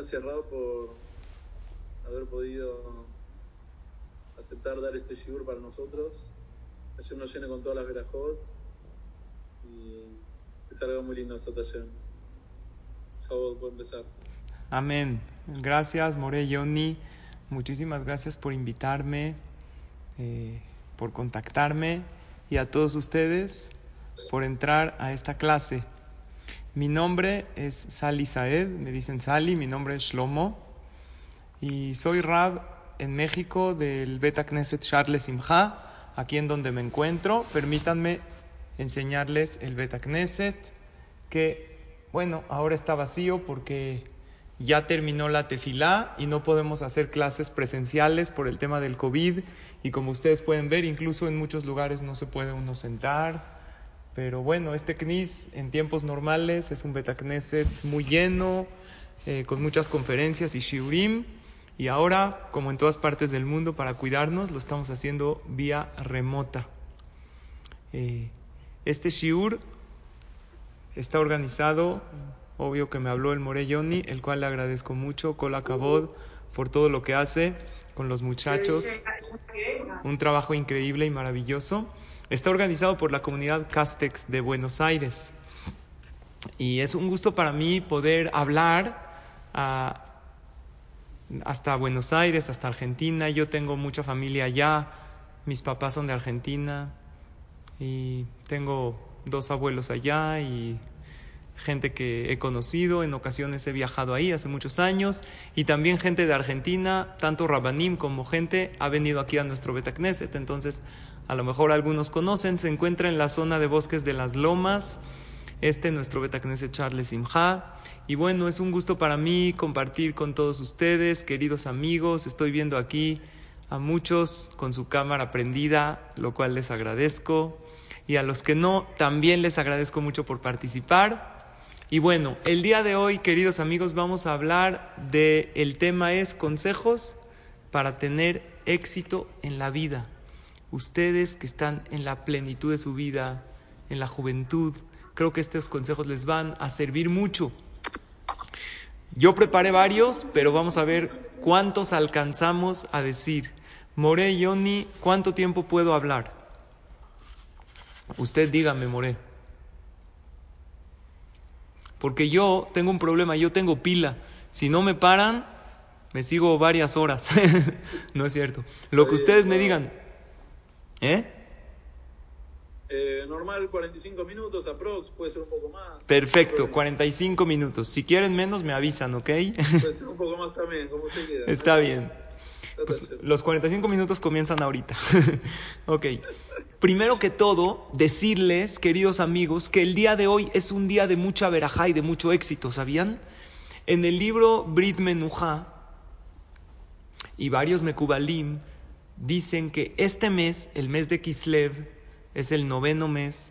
Gracias Raúl por haber podido aceptar dar este shiur para nosotros. Ayer nos llene con todas las verajot y que salga muy lindo esta taller. Raúl, puede empezar. Amén. Gracias, More Yoni. Muchísimas gracias por invitarme, eh, por contactarme y a todos ustedes por entrar a esta clase. Mi nombre es Sali Saed, me dicen Sali, mi nombre es Shlomo y soy Rab en México del Beta Knesset Charles Simha, aquí en donde me encuentro. Permítanme enseñarles el Beta Knesset, que bueno, ahora está vacío porque ya terminó la tefilá y no podemos hacer clases presenciales por el tema del COVID y como ustedes pueden ver, incluso en muchos lugares no se puede uno sentar. Pero bueno, este CNIS en tiempos normales es un Betacneset muy lleno, eh, con muchas conferencias y shiurim. Y ahora, como en todas partes del mundo, para cuidarnos, lo estamos haciendo vía remota. Eh, este shiur está organizado, obvio que me habló el Morelloni, el cual le agradezco mucho, Cabod, por todo lo que hace con los muchachos. Un trabajo increíble y maravilloso. Está organizado por la comunidad Castex de Buenos Aires. Y es un gusto para mí poder hablar a, hasta Buenos Aires, hasta Argentina. Yo tengo mucha familia allá. Mis papás son de Argentina. Y tengo dos abuelos allá y gente que he conocido, en ocasiones he viajado ahí hace muchos años, y también gente de Argentina, tanto Rabanim como gente ha venido aquí a nuestro Betacneset, entonces a lo mejor algunos conocen, se encuentra en la zona de bosques de las lomas, este nuestro Betacneset Charles Simha, y bueno, es un gusto para mí compartir con todos ustedes, queridos amigos, estoy viendo aquí a muchos con su cámara prendida, lo cual les agradezco, y a los que no, también les agradezco mucho por participar. Y bueno, el día de hoy, queridos amigos, vamos a hablar de el tema es consejos para tener éxito en la vida. Ustedes que están en la plenitud de su vida, en la juventud, creo que estos consejos les van a servir mucho. Yo preparé varios, pero vamos a ver cuántos alcanzamos a decir. More, Yoni, ¿cuánto tiempo puedo hablar? Usted dígame, More. Porque yo tengo un problema, yo tengo pila. Si no me paran, me sigo varias horas. no es cierto. Lo que ustedes me digan. ¿Eh? Eh, normal 45 minutos, aprox, puede ser un poco más. Perfecto, 45 minutos. Si quieren menos, me avisan, ¿ok? puede ser un poco más también, como usted quiera. Está bien. Pues los 45 minutos comienzan ahorita. ok. Primero que todo, decirles, queridos amigos, que el día de hoy es un día de mucha verajá y de mucho éxito, ¿sabían? En el libro Brit Menuja y varios Mekubalim dicen que este mes, el mes de Kislev, es el noveno mes,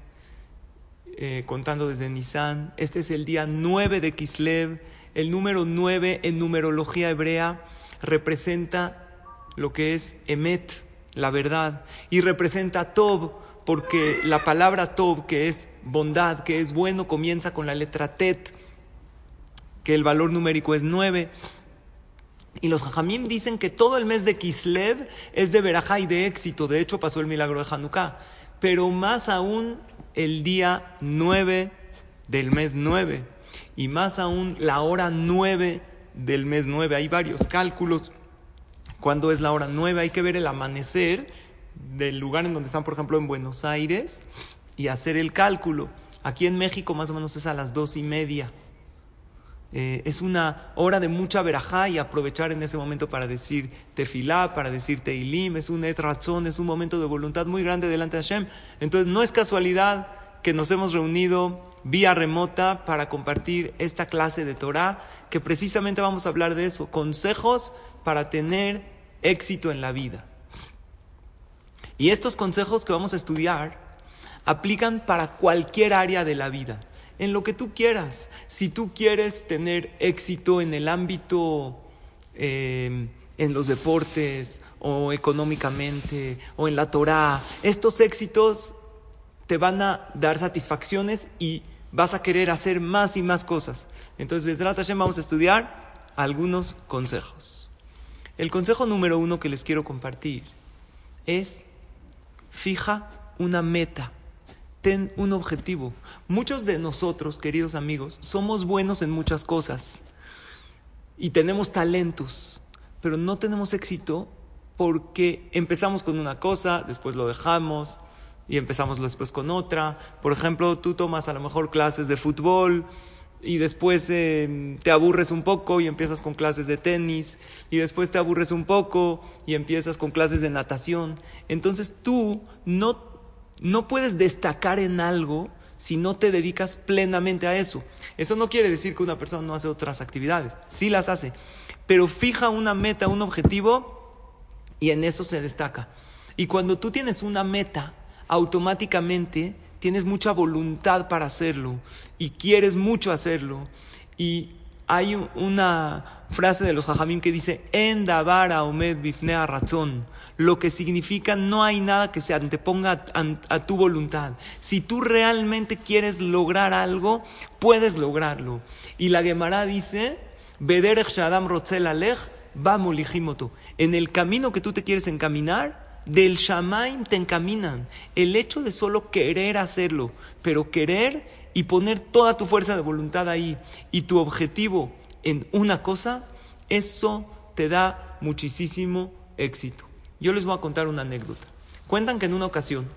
eh, contando desde Nisan. Este es el día 9 de Kislev. El número 9 en numerología hebrea representa lo que es Emet, la verdad, y representa Tob, porque la palabra Tob, que es bondad, que es bueno, comienza con la letra Tet, que el valor numérico es 9. Y los Jajamim dicen que todo el mes de Kislev es de verajá y de éxito. De hecho, pasó el milagro de Hanukkah. Pero más aún el día 9 del mes 9. Y más aún la hora 9 del mes 9. Hay varios cálculos. Cuando es la hora 9? Hay que ver el amanecer del lugar en donde están, por ejemplo, en Buenos Aires y hacer el cálculo. Aquí en México más o menos es a las dos y media. Eh, es una hora de mucha verajá y aprovechar en ese momento para decir tefilá, para decir teilim, es un etrazón, es un momento de voluntad muy grande delante de Hashem. Entonces no es casualidad que nos hemos reunido vía remota para compartir esta clase de Torah, que precisamente vamos a hablar de eso, consejos para tener éxito en la vida. Y estos consejos que vamos a estudiar aplican para cualquier área de la vida, en lo que tú quieras. Si tú quieres tener éxito en el ámbito, eh, en los deportes, o económicamente, o en la Torah, estos éxitos te van a dar satisfacciones y vas a querer hacer más y más cosas. Entonces, vamos a estudiar algunos consejos. El consejo número uno que les quiero compartir es fija una meta, ten un objetivo. Muchos de nosotros, queridos amigos, somos buenos en muchas cosas y tenemos talentos, pero no tenemos éxito porque empezamos con una cosa, después lo dejamos y empezamos después con otra. Por ejemplo, tú tomas a lo mejor clases de fútbol y después em, te aburres un poco y empiezas con clases de tenis y después te aburres un poco y empiezas con clases de natación. Entonces tú no, no puedes destacar en algo si no te dedicas plenamente a eso. Eso no quiere decir que una persona no hace otras actividades, sí las hace, pero fija una meta, un objetivo y en eso se destaca. Y cuando tú tienes una meta, automáticamente tienes mucha voluntad para hacerlo y quieres mucho hacerlo. Y hay una frase de los jajamim que dice, en davara omed bifnea razón, lo que significa no hay nada que se anteponga a, tu voluntad. Si tú realmente quieres lograr algo, puedes lograrlo. Y la Gemara dice, Bederech Shadam Rotzel Alech, En el camino que tú te quieres encaminar, del Shamaim te encaminan. El hecho de solo querer hacerlo, pero querer y poner toda tu fuerza de voluntad ahí y tu objetivo en una cosa, eso te da muchísimo éxito. Yo les voy a contar una anécdota. Cuentan que en una ocasión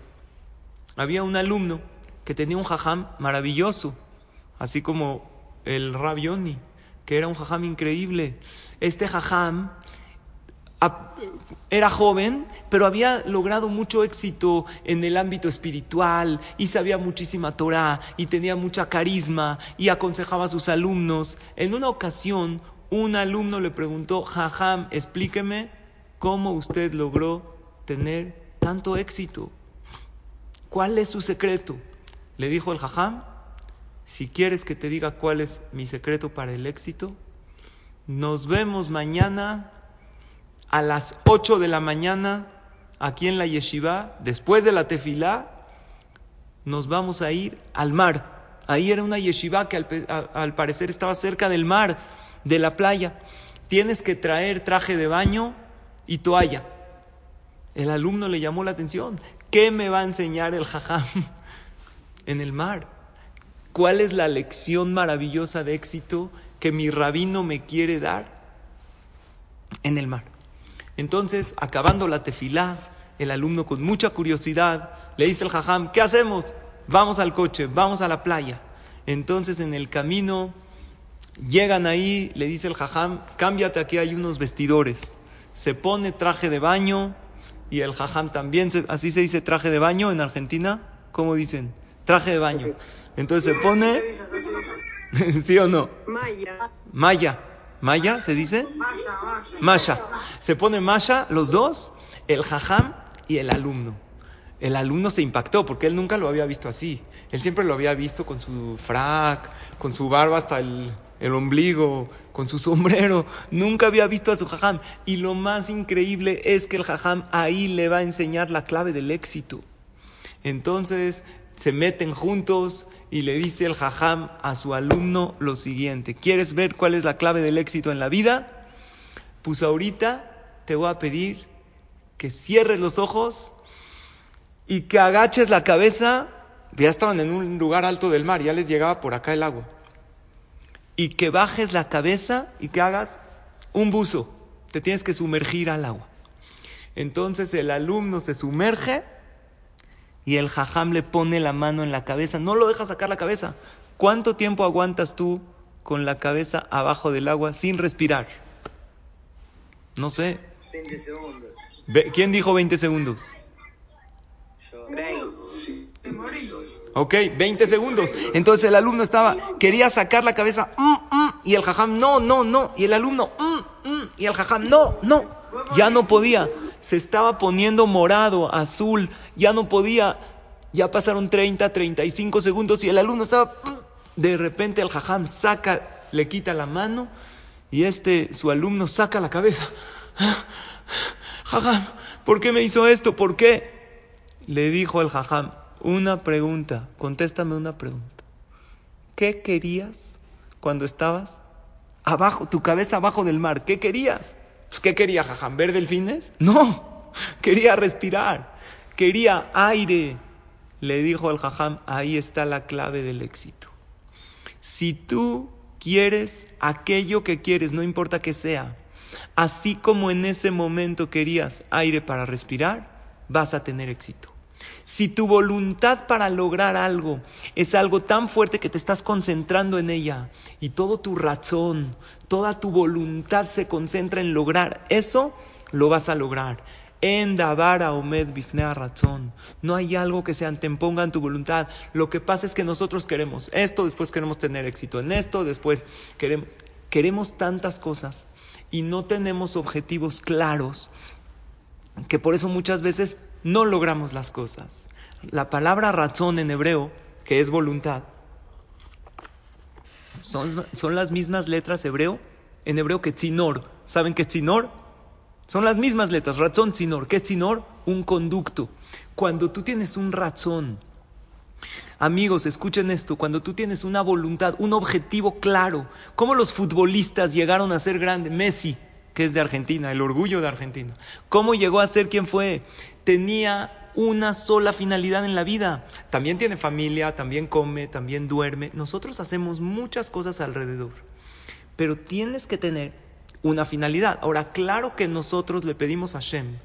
había un alumno que tenía un jajam maravilloso, así como el Rabioni, que era un jajam increíble. Este jajam era joven, pero había logrado mucho éxito en el ámbito espiritual y sabía muchísima Torah y tenía mucha carisma y aconsejaba a sus alumnos. En una ocasión, un alumno le preguntó, Jajam, explíqueme cómo usted logró tener tanto éxito. ¿Cuál es su secreto? Le dijo el Jajam, si quieres que te diga cuál es mi secreto para el éxito, nos vemos mañana a las 8 de la mañana aquí en la yeshiva, después de la tefilá, nos vamos a ir al mar. Ahí era una yeshiva que al, parecer estaba cerca del mar, de la playa. Tienes que traer traje de baño y toalla. El alumno le llamó la atención. ¿Qué me va a enseñar el jajam en el mar? ¿Cuál es la lección maravillosa de éxito que mi rabino me quiere dar en el mar? Entonces, acabando la tefilá, el alumno con mucha curiosidad le dice al jajam, ¿qué hacemos? Vamos al coche, vamos a la playa. Entonces, en el camino, llegan ahí, le dice el jajam, cámbiate, aquí hay unos vestidores. Se pone traje de baño y el jajam también, así se dice traje de baño en Argentina, ¿cómo dicen? Traje de baño. Entonces se pone, ¿sí o no? Maya. Maya. Maya, ¿se dice? Masha. Se pone Masha, los dos, el jajam y el alumno. El alumno se impactó porque él nunca lo había visto así. Él siempre lo había visto con su frac, con su barba hasta el, el ombligo, con su sombrero. Nunca había visto a su jajam. Y lo más increíble es que el jajam ahí le va a enseñar la clave del éxito. Entonces se meten juntos y le dice el jajam a su alumno lo siguiente, ¿quieres ver cuál es la clave del éxito en la vida? Pues ahorita te voy a pedir que cierres los ojos y que agaches la cabeza, ya estaban en un lugar alto del mar, ya les llegaba por acá el agua, y que bajes la cabeza y que hagas un buzo, te tienes que sumergir al agua. Entonces el alumno se sumerge y el jajam le pone la mano en la cabeza, no lo deja sacar la cabeza. ¿Cuánto tiempo aguantas tú con la cabeza abajo del agua sin respirar? No sé. 20 segundos. ¿Quién dijo 20 segundos? Ok, 20 segundos. Entonces el alumno estaba, quería sacar la cabeza, mm, mm, y el jajam, no, no, no. Y el alumno, mm, y el jajam, no, no. Ya no podía. Se estaba poniendo morado, azul, ya no podía. Ya pasaron 30, 35 segundos y el alumno estaba, de repente el jajam saca, le quita la mano y este, su alumno, saca la cabeza. Jajam, ¿por qué me hizo esto? ¿Por qué? Le dijo el jajam, una pregunta, contéstame una pregunta. ¿Qué querías cuando estabas abajo, tu cabeza abajo del mar? ¿Qué querías? Pues, ¿Qué quería, jajam? ¿Ver delfines? No, quería respirar, quería aire. Le dijo el jajam, ahí está la clave del éxito. Si tú quieres aquello que quieres, no importa que sea. Así como en ese momento querías aire para respirar, vas a tener éxito. Si tu voluntad para lograr algo es algo tan fuerte que te estás concentrando en ella y todo tu razón, toda tu voluntad se concentra en lograr eso, lo vas a lograr. En Davara Omed Bifnea Razón. No hay algo que se anteponga en tu voluntad. Lo que pasa es que nosotros queremos esto, después queremos tener éxito en esto, después queremos, queremos tantas cosas y no tenemos objetivos claros que por eso muchas veces no logramos las cosas. La palabra razón en hebreo, que es voluntad, son, son las mismas letras hebreo, en hebreo que tzinor. ¿Saben qué es tzinor? Son las mismas letras, razón, sinor. ¿Qué es sinor? Un conducto. Cuando tú tienes un razón, amigos, escuchen esto, cuando tú tienes una voluntad, un objetivo claro, ¿cómo los futbolistas llegaron a ser grandes? Messi, que es de Argentina, el orgullo de Argentina. ¿Cómo llegó a ser quien fue? Tenía una sola finalidad en la vida. También tiene familia, también come, también duerme. Nosotros hacemos muchas cosas alrededor. Pero tienes que tener una finalidad. Ahora, claro que nosotros le pedimos a Hashem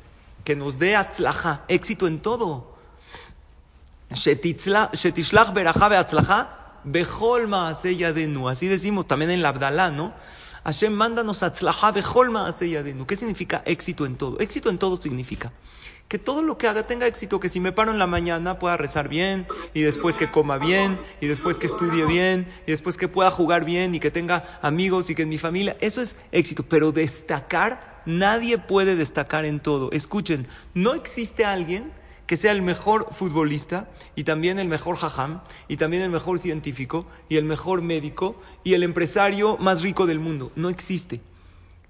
que nos dé atzlaja, éxito en todo. Así decimos también en la Abdalá, ¿no? Hashem, mándanos atzlaja becholma denu. ¿Qué significa éxito en todo? Éxito en todo significa que todo lo que haga tenga éxito, que si me paro en la mañana pueda rezar bien, y después que coma bien, y después que estudie bien, y después que pueda jugar bien, y que tenga amigos y que en mi familia, eso es éxito, pero destacar, nadie puede destacar en todo. Escuchen, no existe alguien que sea el mejor futbolista y también el mejor jajam y también el mejor científico y el mejor médico y el empresario más rico del mundo. No existe.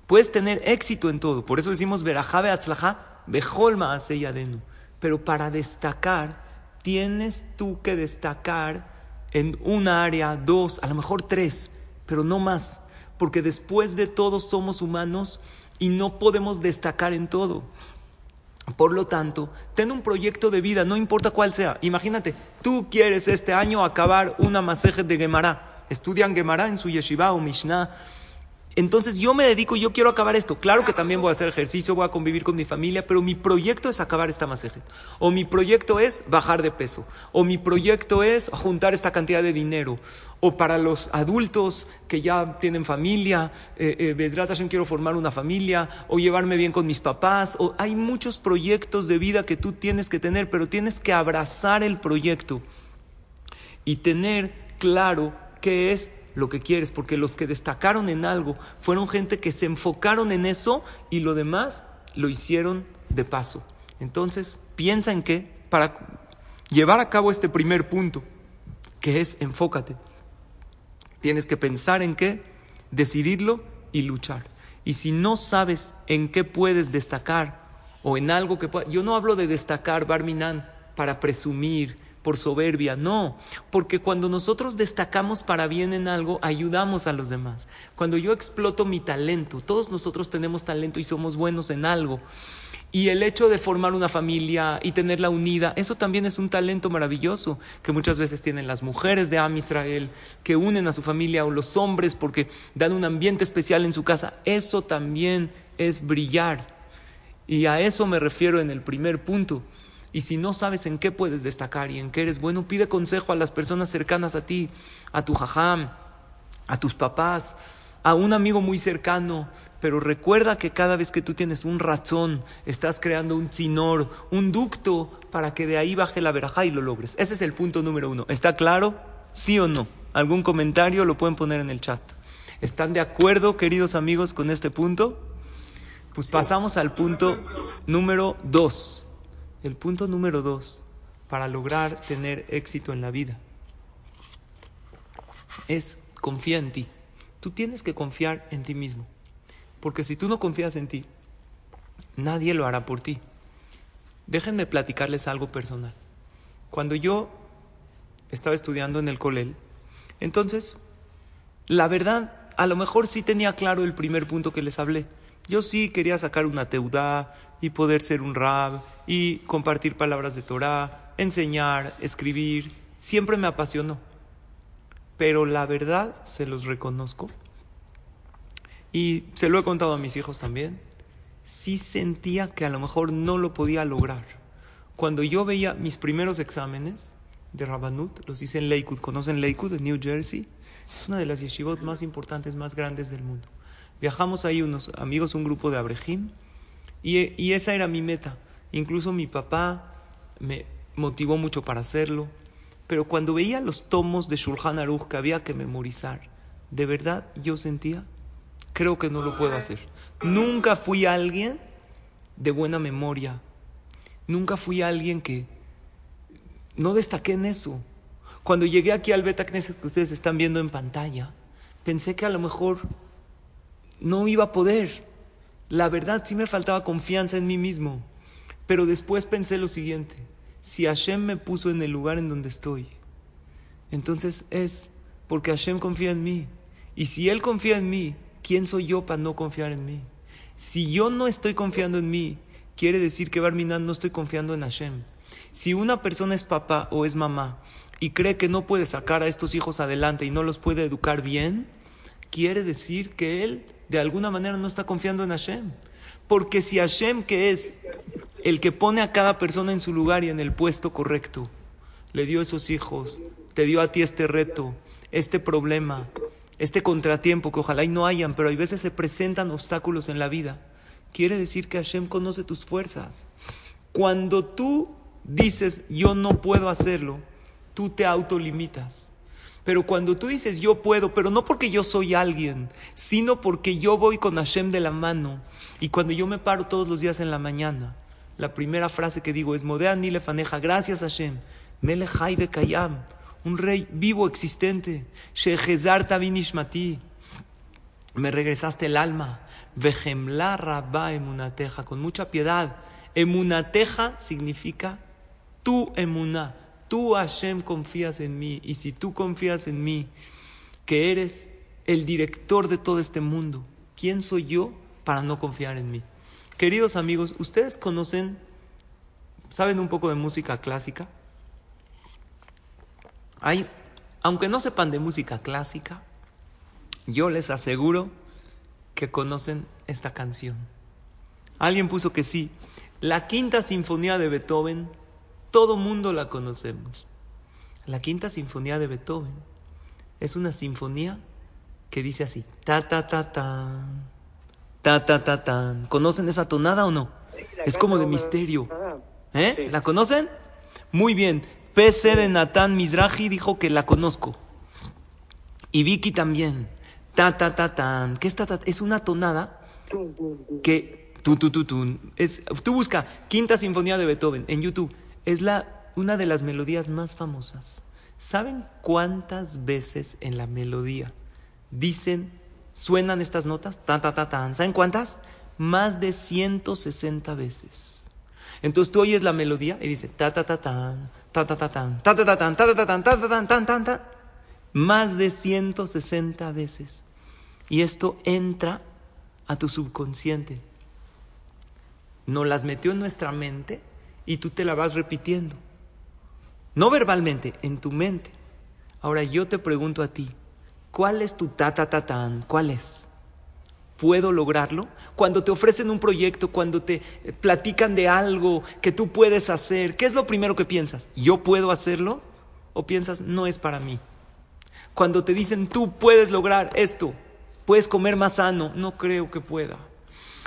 Puedes tener éxito en todo. Por eso decimos verajabe atzlaja Bejolma denu. Pero para destacar, tienes tú que destacar en un área, dos, a lo mejor tres, pero no más. Porque después de todo somos humanos y no podemos destacar en todo. Por lo tanto, ten un proyecto de vida, no importa cuál sea. Imagínate, tú quieres este año acabar una masaje de Gemara. Estudian Gemara en su yeshiva o Mishnah entonces yo me dedico, yo quiero acabar esto. Claro que también voy a hacer ejercicio, voy a convivir con mi familia, pero mi proyecto es acabar esta masaje. O mi proyecto es bajar de peso. O mi proyecto es juntar esta cantidad de dinero. O para los adultos que ya tienen familia, eh, eh, quiero formar una familia. O llevarme bien con mis papás. O hay muchos proyectos de vida que tú tienes que tener, pero tienes que abrazar el proyecto y tener claro qué es lo que quieres, porque los que destacaron en algo fueron gente que se enfocaron en eso y lo demás lo hicieron de paso. Entonces, piensa en qué, para llevar a cabo este primer punto, que es enfócate. Tienes que pensar en qué, decidirlo y luchar. Y si no sabes en qué puedes destacar o en algo que pueda, yo no hablo de destacar Barminan para presumir, por soberbia, no, porque cuando nosotros destacamos para bien en algo, ayudamos a los demás. Cuando yo exploto mi talento, todos nosotros tenemos talento y somos buenos en algo. Y el hecho de formar una familia y tenerla unida, eso también es un talento maravilloso que muchas veces tienen las mujeres de Am Israel, que unen a su familia, o los hombres porque dan un ambiente especial en su casa. Eso también es brillar. Y a eso me refiero en el primer punto. Y si no sabes en qué puedes destacar y en qué eres bueno, pide consejo a las personas cercanas a ti, a tu jajam, a tus papás, a un amigo muy cercano, pero recuerda que cada vez que tú tienes un razón, estás creando un chinor, un ducto para que de ahí baje la verajá y lo logres. Ese es el punto número uno. ¿Está claro? ¿Sí o no? ¿Algún comentario lo pueden poner en el chat? ¿Están de acuerdo, queridos amigos, con este punto? Pues pasamos al punto número dos. El punto número dos para lograr tener éxito en la vida es confía en ti. Tú tienes que confiar en ti mismo. Porque si tú no confías en ti, nadie lo hará por ti. Déjenme platicarles algo personal. Cuando yo estaba estudiando en el Colel, entonces, la verdad, a lo mejor sí tenía claro el primer punto que les hablé. Yo sí quería sacar una teudá y poder ser un rab y compartir palabras de Torah, enseñar, escribir. Siempre me apasionó. Pero la verdad, se los reconozco, y se lo he contado a mis hijos también, sí sentía que a lo mejor no lo podía lograr. Cuando yo veía mis primeros exámenes de Rabanut, los hice en Lakewood, ¿conocen Lakewood en New Jersey? Es una de las yeshivot más importantes, más grandes del mundo. Viajamos ahí unos amigos, un grupo de Abrejim, y, y esa era mi meta. Incluso mi papá me motivó mucho para hacerlo. Pero cuando veía los tomos de Shulchan Aruch que había que memorizar, de verdad yo sentía, creo que no lo puedo hacer. Nunca fui alguien de buena memoria. Nunca fui alguien que no destaqué en eso. Cuando llegué aquí al Beta Knesset que ustedes están viendo en pantalla, pensé que a lo mejor no iba a poder. La verdad sí me faltaba confianza en mí mismo. Pero después pensé lo siguiente, si Hashem me puso en el lugar en donde estoy, entonces es porque Hashem confía en mí. Y si Él confía en mí, ¿quién soy yo para no confiar en mí? Si yo no estoy confiando en mí, quiere decir que Barminan no estoy confiando en Hashem. Si una persona es papá o es mamá y cree que no puede sacar a estos hijos adelante y no los puede educar bien, quiere decir que él de alguna manera no está confiando en Hashem. Porque si Hashem, que es el que pone a cada persona en su lugar y en el puesto correcto, le dio esos hijos, te dio a ti este reto, este problema, este contratiempo que ojalá y no hayan, pero hay veces se presentan obstáculos en la vida. Quiere decir que Hashem conoce tus fuerzas. Cuando tú dices yo no puedo hacerlo, tú te autolimitas. Pero cuando tú dices yo puedo, pero no porque yo soy alguien, sino porque yo voy con Hashem de la mano, y cuando yo me paro todos los días en la mañana, la primera frase que digo es Modea ni faneja, gracias Hashem, Melechai Bekayam, un rey vivo existente, Shehezar Tavinishmati, me regresaste el alma, Vejemla Rabba Emunateja, con mucha piedad. Emunateja significa tu emuná, tú Hashem confías en mí, y si tú confías en mí, que eres el director de todo este mundo, ¿quién soy yo para no confiar en mí? Queridos amigos, ¿ustedes conocen, saben un poco de música clásica? Hay, aunque no sepan de música clásica, yo les aseguro que conocen esta canción. Alguien puso que sí. La quinta sinfonía de Beethoven, todo mundo la conocemos. La quinta sinfonía de Beethoven es una sinfonía que dice así, ta ta ta ta Ta, ta, ta, tan. ¿Conocen esa tonada o no? es como de misterio. ¿Eh? ¿La conocen? Muy bien. PC de Natán Mizrahi dijo que la conozco. Y Vicky también. Ta, ta, ta, tan. ¿Qué es ta, Es una tonada que... Tu, tu, tu, Es, tú busca Quinta Sinfonía de Beethoven en YouTube. Es la, una de las melodías más famosas. ¿Saben cuántas veces en la melodía dicen suenan estas notas, ta, ta, ta, tan. ¿Saben cuántas? Más de 160 veces. Entonces tú oyes la melodía y dice ta, ta, ta, tan, ta, ta, ta, tan, ta, ta, ta, tan, ta, ta, ta, tan, ta, ta, tan, tan, tan, tan. Más de 160 veces. Y esto entra a tu subconsciente. Nos las metió en nuestra mente y tú te la vas repitiendo. No verbalmente, en tu mente. Ahora yo te pregunto a ti, ¿Cuál es tu ta, ta, ta, tan? ¿Cuál es? ¿Puedo lograrlo? Cuando te ofrecen un proyecto, cuando te eh, platican de algo que tú puedes hacer, ¿qué es lo primero que piensas? ¿Yo puedo hacerlo? ¿O piensas, no es para mí? Cuando te dicen, tú puedes lograr esto, Puedes comer más sano. No creo que pueda.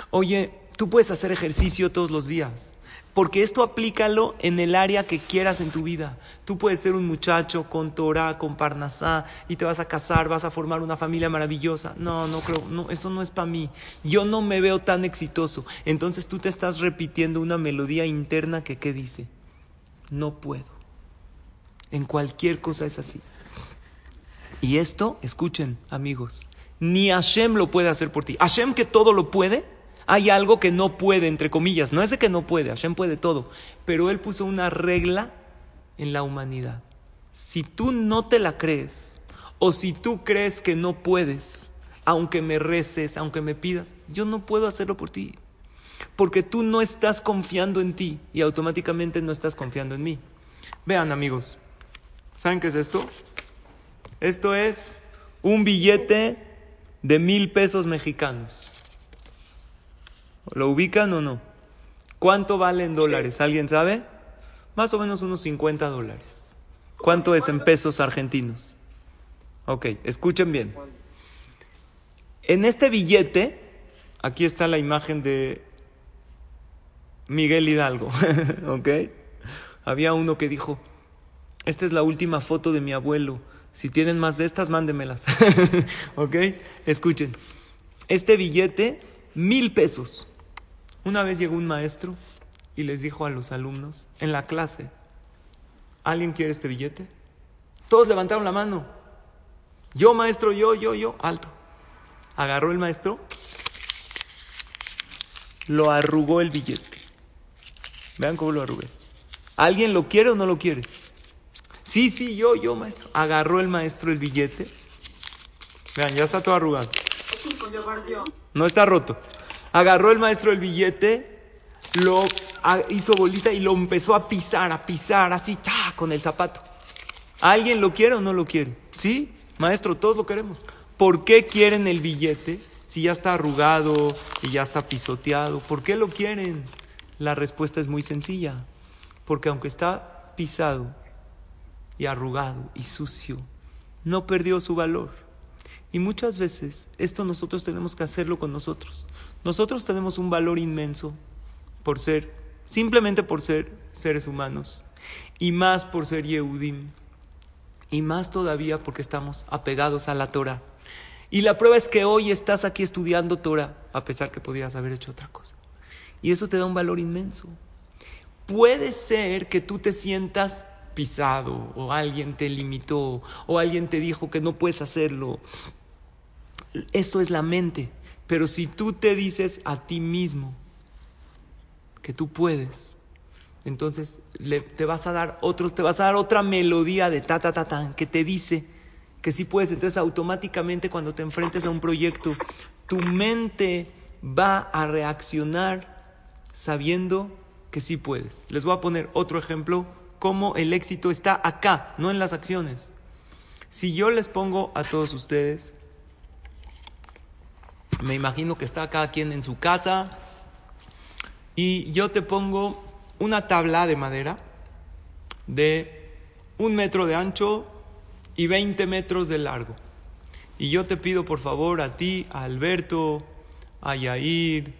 Oye, tú puedes hacer ejercicio todos los días. Porque esto aplícalo en el área que quieras en tu vida. Tú puedes ser un muchacho con Torah, con Parnasá, y te vas a casar, vas a formar una familia maravillosa. No, no creo, no, eso no es para mí. Yo no me veo tan exitoso. Entonces tú te estás repitiendo una melodía interna que, ¿qué dice? No puedo. En cualquier cosa es así. Y esto, escuchen, amigos, ni Hashem lo puede hacer por ti. Hashem que todo lo puede, hay algo que no puede, entre comillas. No es de que no puede, Hashem puede todo. Pero Él puso una regla en la humanidad. Si tú no te la crees, o si tú crees que no puedes, aunque me reces, aunque me pidas, yo no puedo hacerlo por ti. Porque tú no estás confiando en ti y automáticamente no estás confiando en mí. Vean amigos, ¿saben qué es esto? Esto es un billete de mil pesos mexicanos. ¿Lo ubican o no? ¿Cuánto vale en dólares? ¿Alguien sabe? Más o menos unos 50 dólares. ¿Cuánto es en pesos argentinos? Ok, escuchen bien. En este billete, aquí está la imagen de Miguel Hidalgo, ¿ok? Había uno que dijo, esta es la última foto de mi abuelo, si tienen más de estas, mándemelas, ¿ok? Escuchen, este billete, mil pesos. Una vez llegó un maestro y les dijo a los alumnos en la clase, ¿alguien quiere este billete? Todos levantaron la mano. Yo, maestro, yo, yo, yo, alto. Agarró el maestro, lo arrugó el billete. Vean cómo lo arrugué. ¿Alguien lo quiere o no lo quiere? Sí, sí, yo, yo, maestro. Agarró el maestro el billete. Vean, ya está todo arrugado. No está roto. Agarró el maestro el billete, lo hizo bolita y lo empezó a pisar, a pisar, así, con el zapato. ¿Alguien lo quiere o no lo quiere? Sí, maestro, todos lo queremos. ¿Por qué quieren el billete si ya está arrugado y ya está pisoteado? ¿Por qué lo quieren? La respuesta es muy sencilla. Porque aunque está pisado y arrugado y sucio, no perdió su valor. Y muchas veces esto nosotros tenemos que hacerlo con nosotros. Nosotros tenemos un valor inmenso por ser, simplemente por ser seres humanos, y más por ser Yehudim, y más todavía porque estamos apegados a la Torah. Y la prueba es que hoy estás aquí estudiando Torah, a pesar que podrías haber hecho otra cosa. Y eso te da un valor inmenso. Puede ser que tú te sientas pisado, o alguien te limitó, o alguien te dijo que no puedes hacerlo. Eso es la mente. Pero si tú te dices a ti mismo que tú puedes, entonces te vas a dar otro, te vas a dar otra melodía de ta ta ta ta que te dice que sí puedes. Entonces automáticamente cuando te enfrentes a un proyecto, tu mente va a reaccionar sabiendo que sí puedes. Les voy a poner otro ejemplo, cómo el éxito está acá, no en las acciones. Si yo les pongo a todos ustedes me imagino que está cada quien en su casa. Y yo te pongo una tabla de madera de un metro de ancho y 20 metros de largo. Y yo te pido por favor a ti, a Alberto, a Yair,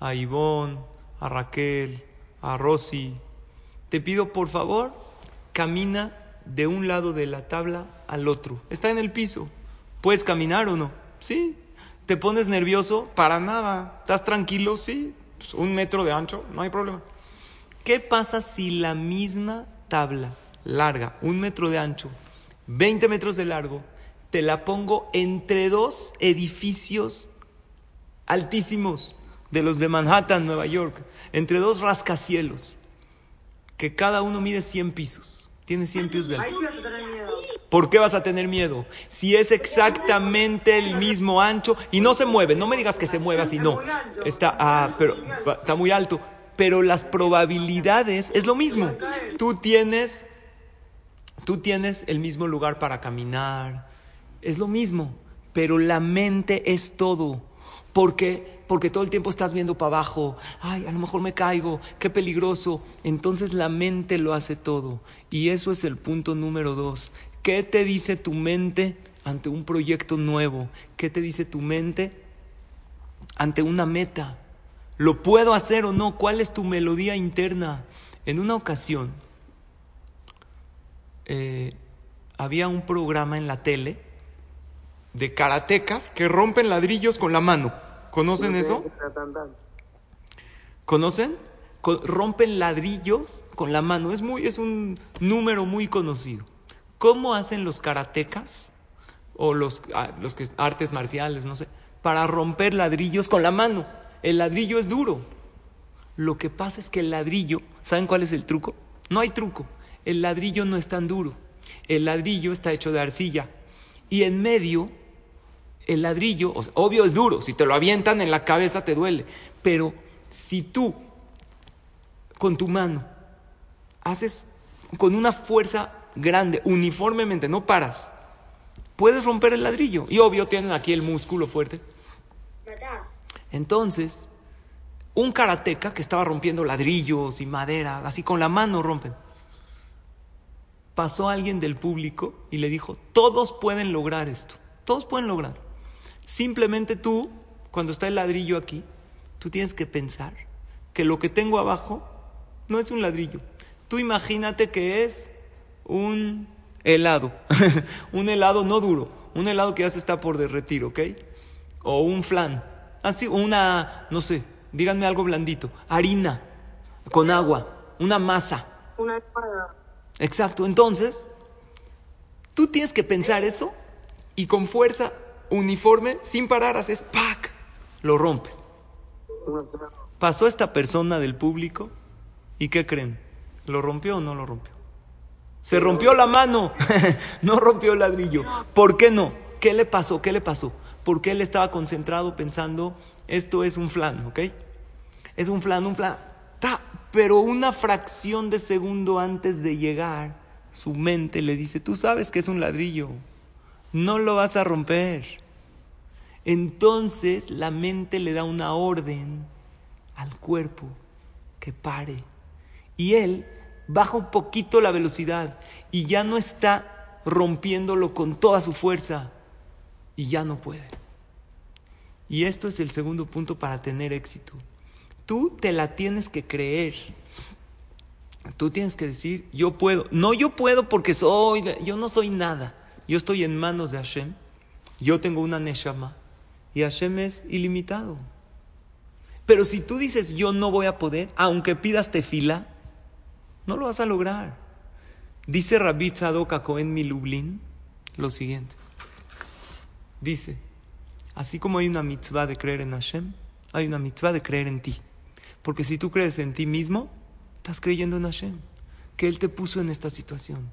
a Ivonne, a Raquel, a Rosy, te pido por favor, camina de un lado de la tabla al otro. Está en el piso. ¿Puedes caminar o no? Sí, ¿Te pones nervioso? Para nada. ¿Estás tranquilo? Sí. Pues, un metro de ancho, no hay problema. ¿Qué pasa si la misma tabla larga, un metro de ancho, 20 metros de largo, te la pongo entre dos edificios altísimos de los de Manhattan, Nueva York, entre dos rascacielos, que cada uno mide 100 pisos, tiene 100 pisos de alto? ¿Por qué vas a tener miedo? Si es exactamente el mismo ancho y no se mueve, no me digas que se mueva así, no. Está, ah, pero, está muy alto. Pero las probabilidades es lo mismo. Tú tienes, tú tienes el mismo lugar para caminar, es lo mismo. Pero la mente es todo. ¿Por qué? Porque todo el tiempo estás viendo para abajo. Ay, a lo mejor me caigo, qué peligroso. Entonces la mente lo hace todo. Y eso es el punto número dos. ¿Qué te dice tu mente ante un proyecto nuevo? ¿Qué te dice tu mente ante una meta? ¿Lo puedo hacer o no? ¿Cuál es tu melodía interna? En una ocasión eh, había un programa en la tele de karatecas que rompen ladrillos con la mano. ¿Conocen eso? ¿Conocen? rompen ladrillos con la mano. Es, muy, es un número muy conocido. ¿Cómo hacen los karatecas o los, ah, los que, artes marciales, no sé, para romper ladrillos con la mano? El ladrillo es duro. Lo que pasa es que el ladrillo, ¿saben cuál es el truco? No hay truco. El ladrillo no es tan duro. El ladrillo está hecho de arcilla. Y en medio, el ladrillo, obvio es duro. Si te lo avientan en la cabeza te duele. Pero si tú, con tu mano, haces con una fuerza grande, uniformemente, no paras, puedes romper el ladrillo. Y obvio tienen aquí el músculo fuerte. Entonces, un karateca que estaba rompiendo ladrillos y madera, así con la mano rompen. Pasó alguien del público y le dijo, todos pueden lograr esto, todos pueden lograr. Simplemente tú, cuando está el ladrillo aquí, tú tienes que pensar que lo que tengo abajo no es un ladrillo. Tú imagínate que es un helado, un helado no duro, un helado que ya se está por derretir, ¿ok? O un flan. Así, una, no sé, díganme algo blandito. Harina con agua, una masa. Una Exacto, entonces, tú tienes que pensar eso y con fuerza uniforme, sin parar, haces ¡pac! Lo rompes. Pasó esta persona del público y ¿qué creen? ¿Lo rompió o no lo rompió? Se rompió la mano, no rompió el ladrillo. ¿Por qué no? ¿Qué le pasó? ¿Qué le pasó? porque él estaba concentrado pensando, esto es un flan, ¿ok? Es un flan, un flan. Ta, pero una fracción de segundo antes de llegar, su mente le dice, tú sabes que es un ladrillo, no lo vas a romper. Entonces la mente le da una orden al cuerpo que pare. Y él baja un poquito la velocidad y ya no está rompiéndolo con toda su fuerza, y ya no puede. Y esto es el segundo punto para tener éxito. Tú te la tienes que creer. Tú tienes que decir, yo puedo. No yo puedo porque soy, yo no soy nada. Yo estoy en manos de Hashem. Yo tengo una Neshama. Y Hashem es ilimitado. Pero si tú dices, yo no voy a poder, aunque pidas tefila, no lo vas a lograr. Dice Rabbi Tzadok Cohen Milublin lo siguiente. Dice, así como hay una mitzvah de creer en Hashem, hay una mitzvah de creer en ti. Porque si tú crees en ti mismo, estás creyendo en Hashem, que Él te puso en esta situación.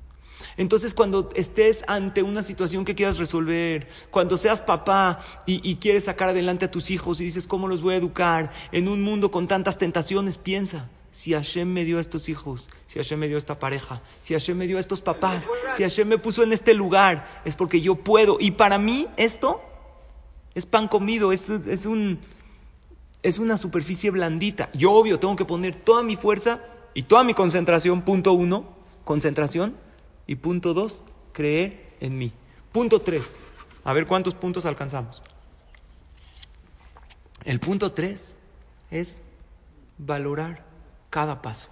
Entonces, cuando estés ante una situación que quieras resolver, cuando seas papá y, y, quieres sacar adelante a tus hijos y dices, ¿cómo los voy a educar en un mundo con tantas tentaciones? Piensa, si Hashem me dio estos hijos, si Hashem me dio esta pareja, si Hashem me dio estos papás, si Hashem me puso en este lugar, es porque yo puedo. Y para mí esto es pan comido, es, es, un, es una superficie blandita. Yo obvio tengo que poner toda mi fuerza y toda mi concentración, punto uno, concentración, y punto dos, creer en mí. Punto tres, a ver cuántos puntos alcanzamos. El punto tres es valorar cada paso.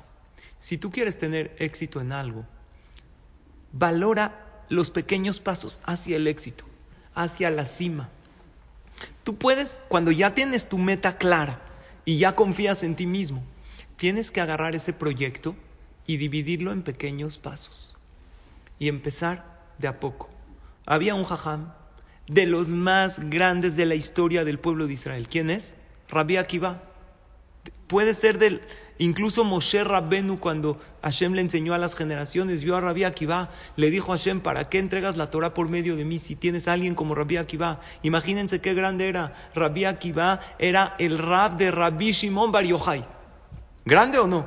Si tú quieres tener éxito en algo, valora los pequeños pasos hacia el éxito, hacia la cima. Tú puedes, cuando ya tienes tu meta clara y ya confías en ti mismo, tienes que agarrar ese proyecto y dividirlo en pequeños pasos y empezar de a poco. Había un jajam de los más grandes de la historia del pueblo de Israel. ¿Quién es? Rabbi Akiva. Puede ser del, Incluso Moshe Rabbenu, cuando Hashem le enseñó a las generaciones, vio a Rabbi Akiva, le dijo a Hashem, ¿para qué entregas la Torah por medio de mí si tienes a alguien como Rabbi Akiva? Imagínense qué grande era. Rabbi Akiva era el rab de Rabbi Shimon Bar Yochai. ¿Grande o no?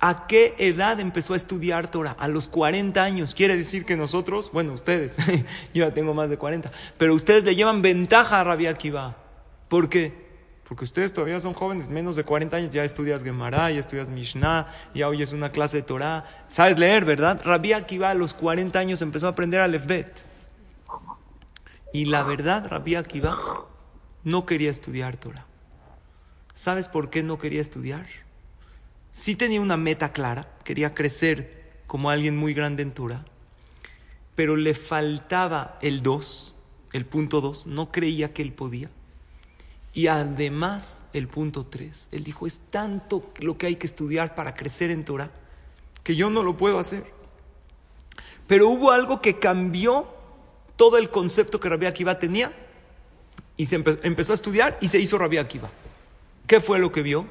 ¿A qué edad empezó a estudiar Torah? A los 40 años. Quiere decir que nosotros, bueno, ustedes, yo ya tengo más de 40, pero ustedes le llevan ventaja a Rabbi Akiva. ¿Por qué? Porque ustedes todavía son jóvenes, menos de 40 años, ya estudias Gemara, ya estudias Mishnah, ya oyes una clase de Torah. Sabes leer, ¿verdad? Rabbi Akiva a los 40 años empezó a aprender a Lefbet. Y la verdad, Rabbi Akiva no quería estudiar Torah. ¿Sabes por qué no quería estudiar? Sí tenía una meta clara, quería crecer como alguien muy grande en Torah, pero le faltaba el 2, el punto 2, no creía que él podía. Y además el punto 3, él dijo, es tanto lo que hay que estudiar para crecer en Torah, que yo no lo puedo hacer. Pero hubo algo que cambió todo el concepto que Rabbi Akiva tenía y se empezó a estudiar y se hizo Rabbi Akiva. ¿Qué fue lo que vio?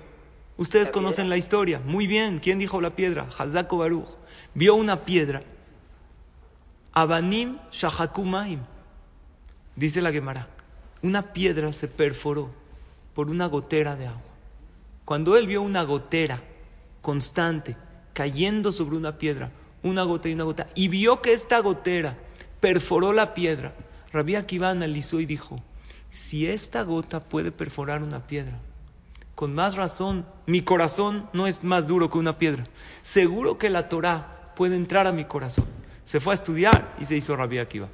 Ustedes conocen la historia. Muy bien. ¿Quién dijo la piedra? Hazako Baruch. Vio una piedra. Abanim Shahakumaim. Dice la Gemara. Una piedra se perforó por una gotera de agua. Cuando él vio una gotera constante cayendo sobre una piedra, una gota y una gota, y vio que esta gotera perforó la piedra, Rabbi Akiva analizó y dijo, si esta gota puede perforar una piedra, con más razón, mi corazón no es más duro que una piedra. Seguro que la Torah puede entrar a mi corazón. Se fue a estudiar y se hizo Rabbi Akiva.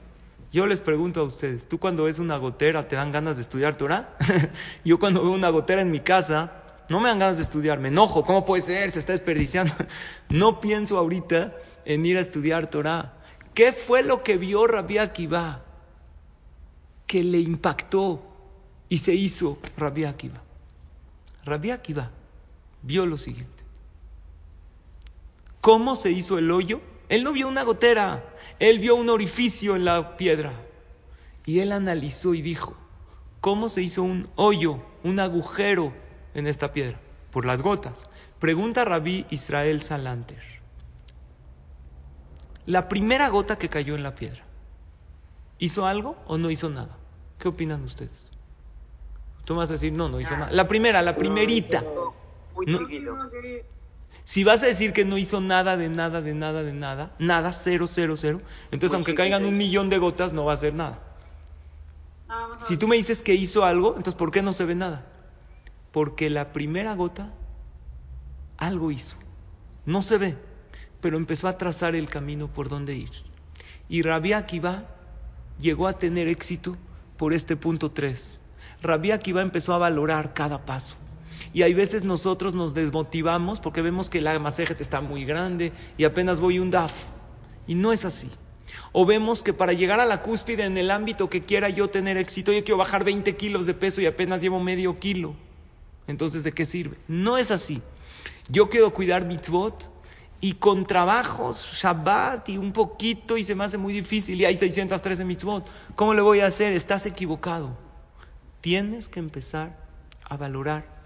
Yo les pregunto a ustedes, ¿tú cuando ves una gotera te dan ganas de estudiar Torah? Yo cuando veo una gotera en mi casa, no me dan ganas de estudiar, me enojo, ¿cómo puede ser? Se está desperdiciando. No pienso ahorita en ir a estudiar Torah. ¿Qué fue lo que vio Rabbi Akiva? Que le impactó y se hizo Rabbi Akiva. Rabbi Akiva vio lo siguiente. ¿Cómo se hizo el hoyo? Él no vio una gotera, él vio un orificio en la piedra. Y él analizó y dijo, ¿cómo se hizo un hoyo, un agujero en esta piedra? Por las gotas. Pregunta Rabí Israel Salanter. La primera gota que cayó en la piedra, ¿hizo algo o no hizo nada? ¿Qué opinan ustedes? Tú vas a decir, no, no hizo nada. La primera, la primerita. Muy si vas a decir que no hizo nada de nada, de nada, de nada, nada, cero, cero, cero, entonces aunque caigan un millón de gotas no va a hacer nada. Si tú me dices que hizo algo, entonces ¿por qué no se ve nada? Porque la primera gota algo hizo. No se ve, pero empezó a trazar el camino por donde ir. Y Rabbi Akiva llegó a tener éxito por este punto 3. Rabbi Akiva empezó a valorar cada paso. Y hay veces nosotros nos desmotivamos porque vemos que la masejet está muy grande y apenas voy un DAF. Y no es así. O vemos que para llegar a la cúspide en el ámbito que quiera yo tener éxito, yo quiero bajar 20 kilos de peso y apenas llevo medio kilo. Entonces, ¿de qué sirve? No es así. Yo quiero cuidar mitzvot y con trabajos, Shabbat y un poquito y se me hace muy difícil y hay 613 mitzvot. ¿Cómo le voy a hacer? Estás equivocado. Tienes que empezar a valorar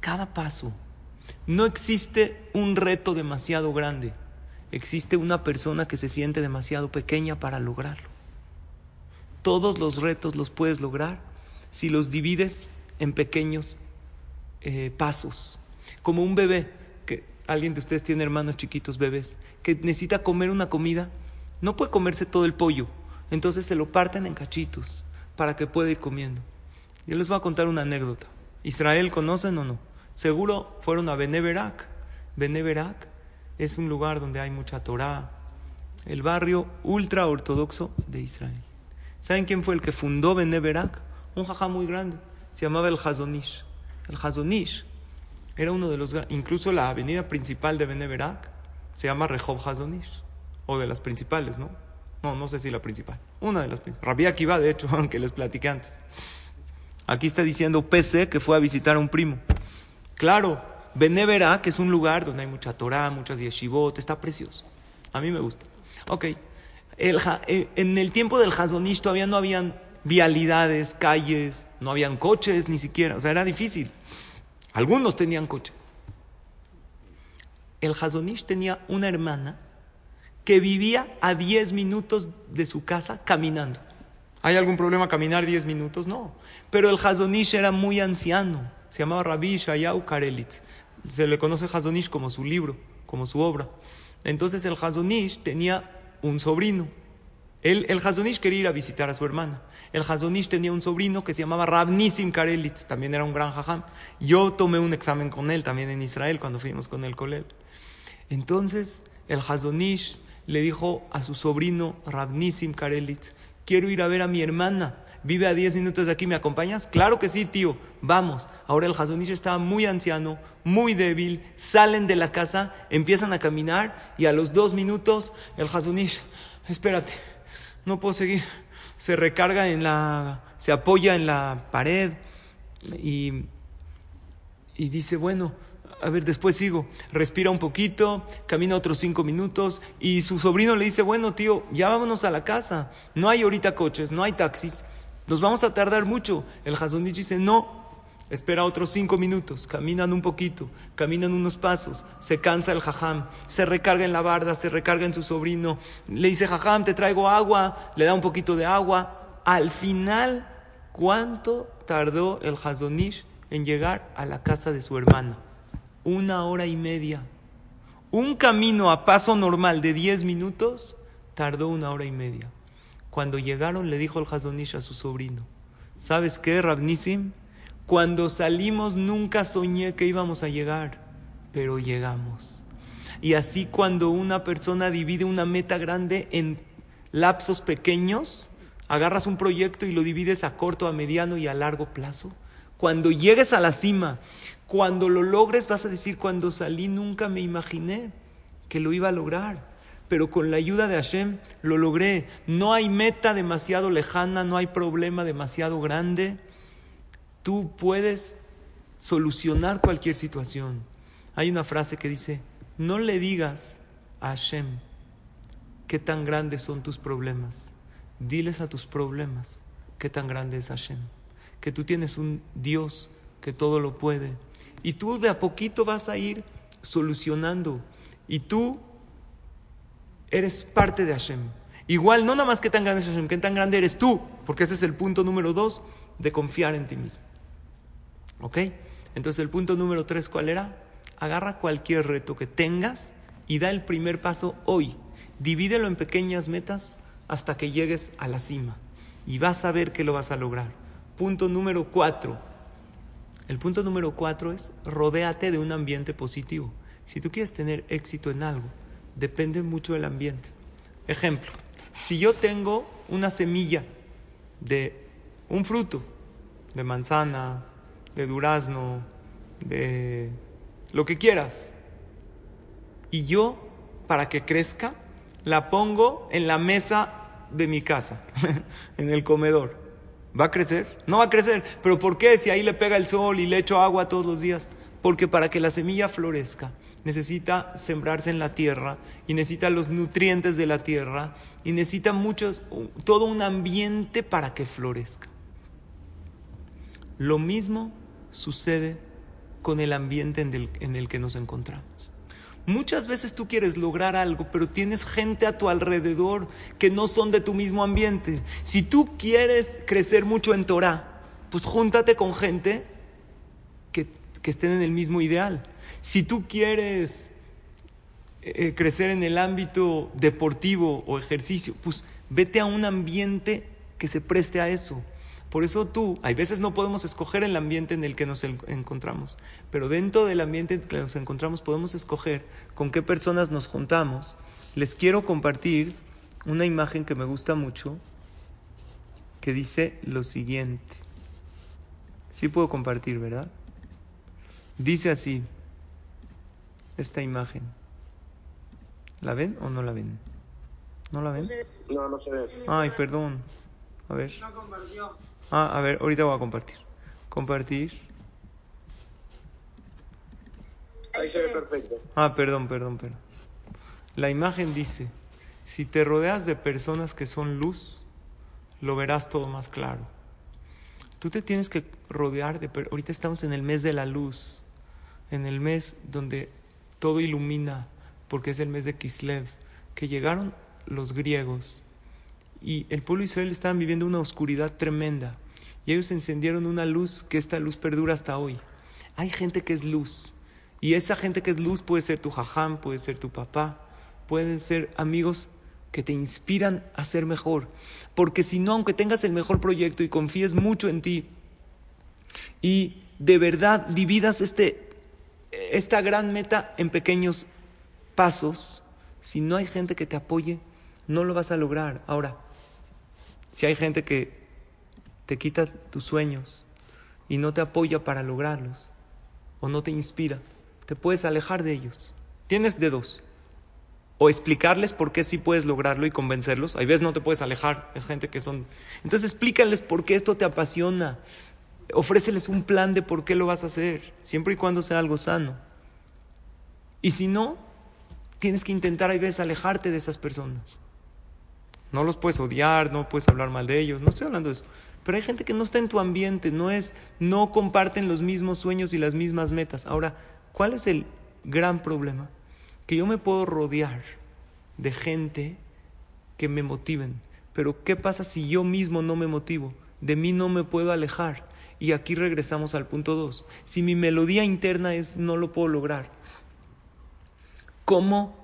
cada paso. No existe un reto demasiado grande, existe una persona que se siente demasiado pequeña para lograrlo. Todos los retos los puedes lograr si los divides en pequeños eh, pasos, como un bebé, que alguien de ustedes tiene hermanos chiquitos, bebés, que necesita comer una comida, no puede comerse todo el pollo, entonces se lo parten en cachitos para que pueda ir comiendo. Yo les voy a contar una anécdota. ¿Israel conocen o no? Seguro fueron a Beneverac. Beneverac es un lugar donde hay mucha Torah, el barrio ultra ortodoxo de Israel. ¿Saben quién fue el que fundó Beneverac? Un jajá muy grande, se llamaba el Hazonish. El Hazonish era uno de los, incluso la avenida principal de Beneverac se llama Rehov Hazonish, o de las principales, ¿no? No, no sé si la principal, una de las principales. Rabbi Akiva, de hecho, aunque les platiqué antes. Aquí está diciendo PC que fue a visitar a un primo. Claro, Benevera, que es un lugar donde hay mucha Torah, muchas yeshivot, está precioso. A mí me gusta. Ok, eh, en el tiempo del Hazonish todavía no habían vialidades, calles, no habían coches ni siquiera, o sea, era difícil. Algunos tenían coche. El Hazonish tenía una hermana que vivía a 10 minutos de su casa caminando. ¿Hay algún problema caminar 10 minutos? No. Pero el Hazonish era muy anciano se llamaba Rabbi Shayahu Karelitz. Se le conoce Hazonish como su libro, como su obra. Entonces el Hazonish tenía un sobrino. El, el Hazonish quería ir a visitar a su hermana. El Hazonish tenía un sobrino que se llamaba Rabnisim Karelitz, también era un gran jajam. Yo tomé un examen con él también en Israel cuando fuimos con él con. Entonces el Hazonish le dijo a su sobrino Rabnisim Karelitz, quiero ir a ver a mi hermana, vive a 10 minutos de aquí, ¿me acompañas? Claro que sí, tío, vamos. Ahora el Hazonish estaba muy anciano, muy débil, salen de la casa, empiezan a caminar y a los dos minutos el Hazonish, espérate, no puedo seguir, se recarga en la, se apoya en la pared y, y dice, bueno, a ver, después sigo. Respira un poquito, camina otros cinco minutos y su sobrino le dice, bueno tío, ya vámonos a la casa. No hay ahorita coches, no hay taxis. Nos vamos a tardar mucho. El Hazonich dice, no, espera otros cinco minutos, caminan un poquito, caminan unos pasos, se cansa el jajam, se recarga en la barda, se recarga en su sobrino, le dice, jajam, te traigo agua, le da un poquito de agua. Al final, ¿cuánto tardó el Hazonish en llegar a la casa de su hermana? una hora y media. Un camino a paso normal de diez minutos tardó una hora y media. Cuando llegaron le dijo el Hazonish a su sobrino, ¿sabes qué, Rabnisim? Cuando salimos nunca soñé que íbamos a llegar, pero llegamos. Y así cuando una persona divide una meta grande en lapsos pequeños, agarras un proyecto y lo divides a corto, a mediano y a largo plazo, cuando llegues a la cima, cuando lo logres vas a decir, cuando salí nunca me imaginé que lo iba a lograr, pero con la ayuda de Hashem lo logré. No hay meta demasiado lejana, no hay problema demasiado grande. Tú puedes solucionar cualquier situación. Hay una frase que dice, no le digas a Hashem qué tan grandes son tus problemas. Diles a tus problemas qué tan grande es Hashem. Que tú tienes un Dios que todo lo puede y tú de a poquito vas a ir solucionando. Y tú eres parte de Hashem. Igual, no nada más que tan grande es Hashem, que tan grande eres tú, porque ese es el punto número dos de confiar en ti mismo. ¿Ok? Entonces el punto número tres, ¿cuál era? Agarra cualquier reto que tengas y da el primer paso hoy. Divídelo en pequeñas metas hasta que llegues a la cima. Y vas a ver que lo vas a lograr. Punto número cuatro, el punto número cuatro es rodéate de un ambiente positivo. Si tú quieres tener éxito en algo, depende mucho del ambiente. Ejemplo, si yo tengo una semilla de un fruto, de manzana, de durazno, de lo que quieras, y yo, para que crezca, la pongo en la mesa de mi casa, en el comedor. ¿Va a crecer? No va a crecer. ¿Pero por qué? Si ahí le pega el sol y le echo agua todos los días. Porque para que la semilla florezca necesita sembrarse en la tierra y necesita los nutrientes de la tierra y necesita muchos, todo un ambiente para que florezca. Lo mismo sucede con el ambiente en el que nos encontramos. Muchas veces tú quieres lograr algo, pero tienes gente a tu alrededor que no son de tu mismo ambiente. Si tú quieres crecer mucho en Torah, pues júntate con gente que, que estén en el mismo ideal. Si tú quieres eh, crecer en el ámbito deportivo o ejercicio, pues vete a un ambiente que se preste a eso. Por eso tú, hay veces no podemos escoger el ambiente en el que nos encontramos, pero dentro del ambiente en el que nos encontramos podemos escoger con qué personas nos juntamos. Les quiero compartir una imagen que me gusta mucho, que dice lo siguiente. Sí puedo compartir, ¿verdad? Dice así, esta imagen. ¿La ven o no la ven? ¿No la ven? No, no se ve. Ay, perdón. A ver. Ah, a ver, ahorita voy a compartir. Compartir. Ahí se ve perfecto. Ah, perdón, perdón, perdón. La imagen dice, si te rodeas de personas que son luz, lo verás todo más claro. Tú te tienes que rodear de... Ahorita estamos en el mes de la luz, en el mes donde todo ilumina, porque es el mes de Kislev, que llegaron los griegos y el pueblo Israel estaban viviendo una oscuridad tremenda. Y ellos encendieron una luz que esta luz perdura hasta hoy. Hay gente que es luz. Y esa gente que es luz puede ser tu jajam, puede ser tu papá, pueden ser amigos que te inspiran a ser mejor. Porque si no, aunque tengas el mejor proyecto y confíes mucho en ti y de verdad dividas este, esta gran meta en pequeños pasos, si no hay gente que te apoye, no lo vas a lograr. Ahora, si hay gente que te quita tus sueños y no te apoya para lograrlos o no te inspira, te puedes alejar de ellos. Tienes de dos. O explicarles por qué sí puedes lograrlo y convencerlos. Hay veces no te puedes alejar, es gente que son... Entonces explícales por qué esto te apasiona. Ofréceles un plan de por qué lo vas a hacer, siempre y cuando sea algo sano. Y si no, tienes que intentar, hay veces, alejarte de esas personas. No los puedes odiar, no puedes hablar mal de ellos, no estoy hablando de eso. Pero hay gente que no está en tu ambiente, no es, no comparten los mismos sueños y las mismas metas. Ahora, ¿cuál es el gran problema? Que yo me puedo rodear de gente que me motiven. Pero ¿qué pasa si yo mismo no me motivo? De mí no me puedo alejar. Y aquí regresamos al punto 2. Si mi melodía interna es no lo puedo lograr, ¿cómo,